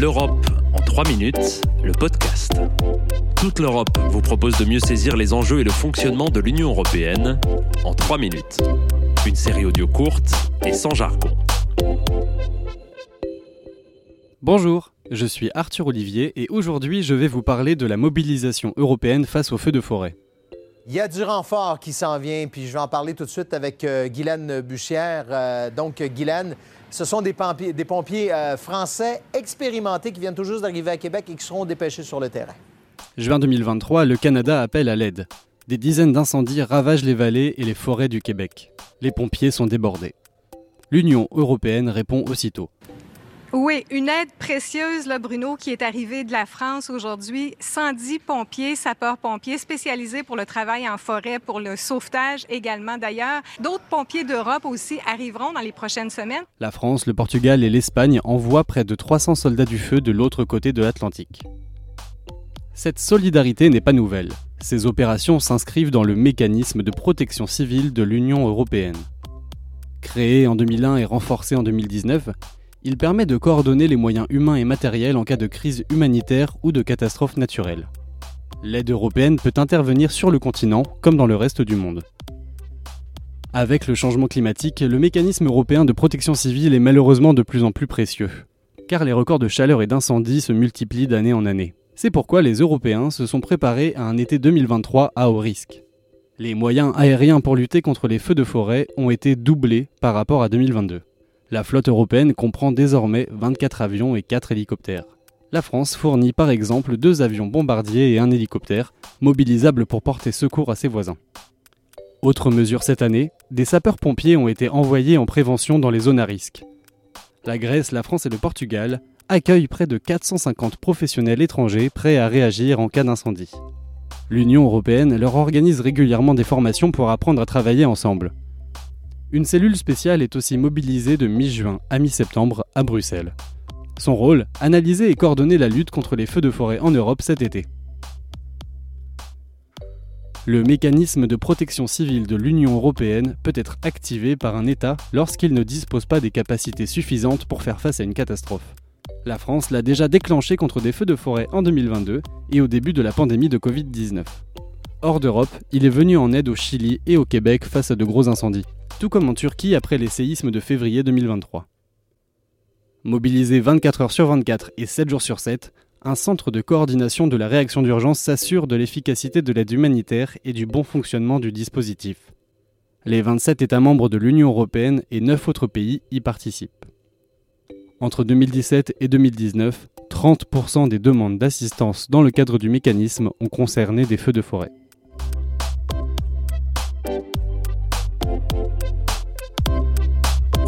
L'Europe en 3 minutes, le podcast. Toute l'Europe vous propose de mieux saisir les enjeux et le fonctionnement de l'Union européenne en 3 minutes. Une série audio courte et sans jargon. Bonjour, je suis Arthur Olivier et aujourd'hui je vais vous parler de la mobilisation européenne face aux feux de forêt. Il y a du renfort qui s'en vient, puis je vais en parler tout de suite avec euh, Guylaine Buchière. Euh, donc, Guylaine, ce sont des pompiers, euh, français expérimentés qui viennent tout juste d'arriver à Québec et qui seront dépêchés sur le terrain. Juin 2023, le Canada appelle à l'aide. Des dizaines d'incendies ravagent les vallées et les forêts du Québec. Les pompiers sont débordés. L'Union européenne répond aussitôt. Oui, une aide précieuse, là, Bruno, qui est arrivée de la France aujourd'hui. 110 pompiers, sapeurs-pompiers spécialisés pour le travail en forêt, pour le sauvetage également d'ailleurs. D'autres pompiers d'Europe aussi arriveront dans les prochaines semaines. La France, le Portugal et l'Espagne envoient près de 300 soldats du feu de l'autre côté de l'Atlantique. Cette solidarité n'est pas nouvelle. Ces opérations s'inscrivent dans le mécanisme de protection civile de l'Union européenne. Créé en 2001 et renforcé en 2019, il permet de coordonner les moyens humains et matériels en cas de crise humanitaire ou de catastrophe naturelle. L'aide européenne peut intervenir sur le continent comme dans le reste du monde. Avec le changement climatique, le mécanisme européen de protection civile est malheureusement de plus en plus précieux, car les records de chaleur et d'incendie se multiplient d'année en année. C'est pourquoi les Européens se sont préparés à un été 2023 à haut risque. Les moyens aériens pour lutter contre les feux de forêt ont été doublés par rapport à 2022. La flotte européenne comprend désormais 24 avions et 4 hélicoptères. La France fournit par exemple deux avions bombardiers et un hélicoptère, mobilisables pour porter secours à ses voisins. Autre mesure cette année, des sapeurs-pompiers ont été envoyés en prévention dans les zones à risque. La Grèce, la France et le Portugal accueillent près de 450 professionnels étrangers prêts à réagir en cas d'incendie. L'Union européenne leur organise régulièrement des formations pour apprendre à travailler ensemble. Une cellule spéciale est aussi mobilisée de mi-juin à mi-septembre à Bruxelles. Son rôle, analyser et coordonner la lutte contre les feux de forêt en Europe cet été. Le mécanisme de protection civile de l'Union européenne peut être activé par un État lorsqu'il ne dispose pas des capacités suffisantes pour faire face à une catastrophe. La France l'a déjà déclenché contre des feux de forêt en 2022 et au début de la pandémie de Covid-19. Hors d'Europe, il est venu en aide au Chili et au Québec face à de gros incendies tout comme en Turquie après les séismes de février 2023. Mobilisé 24 heures sur 24 et 7 jours sur 7, un centre de coordination de la réaction d'urgence s'assure de l'efficacité de l'aide humanitaire et du bon fonctionnement du dispositif. Les 27 États membres de l'Union européenne et 9 autres pays y participent. Entre 2017 et 2019, 30% des demandes d'assistance dans le cadre du mécanisme ont concerné des feux de forêt.